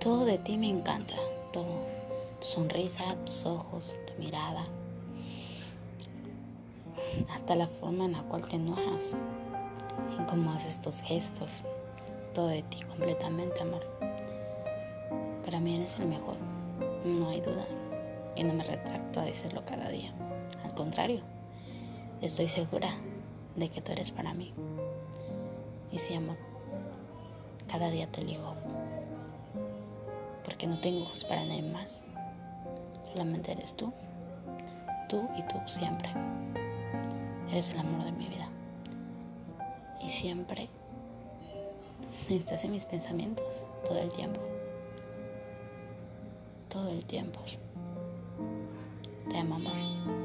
Todo de ti me encanta, todo. Tu sonrisa, tus ojos, tu mirada. Hasta la forma en la cual te enojas. En cómo haces estos gestos. Todo de ti completamente, amor. Para mí eres el mejor. No hay duda. Y no me retracto a decirlo cada día. Al contrario, estoy segura de que tú eres para mí. Y sí, amor, cada día te elijo. Porque no tengo ojos para nadie más. Solamente eres tú. Tú y tú siempre. Eres el amor de mi vida. Y siempre estás en mis pensamientos todo el tiempo. Todo el tiempo. Te amo, amor.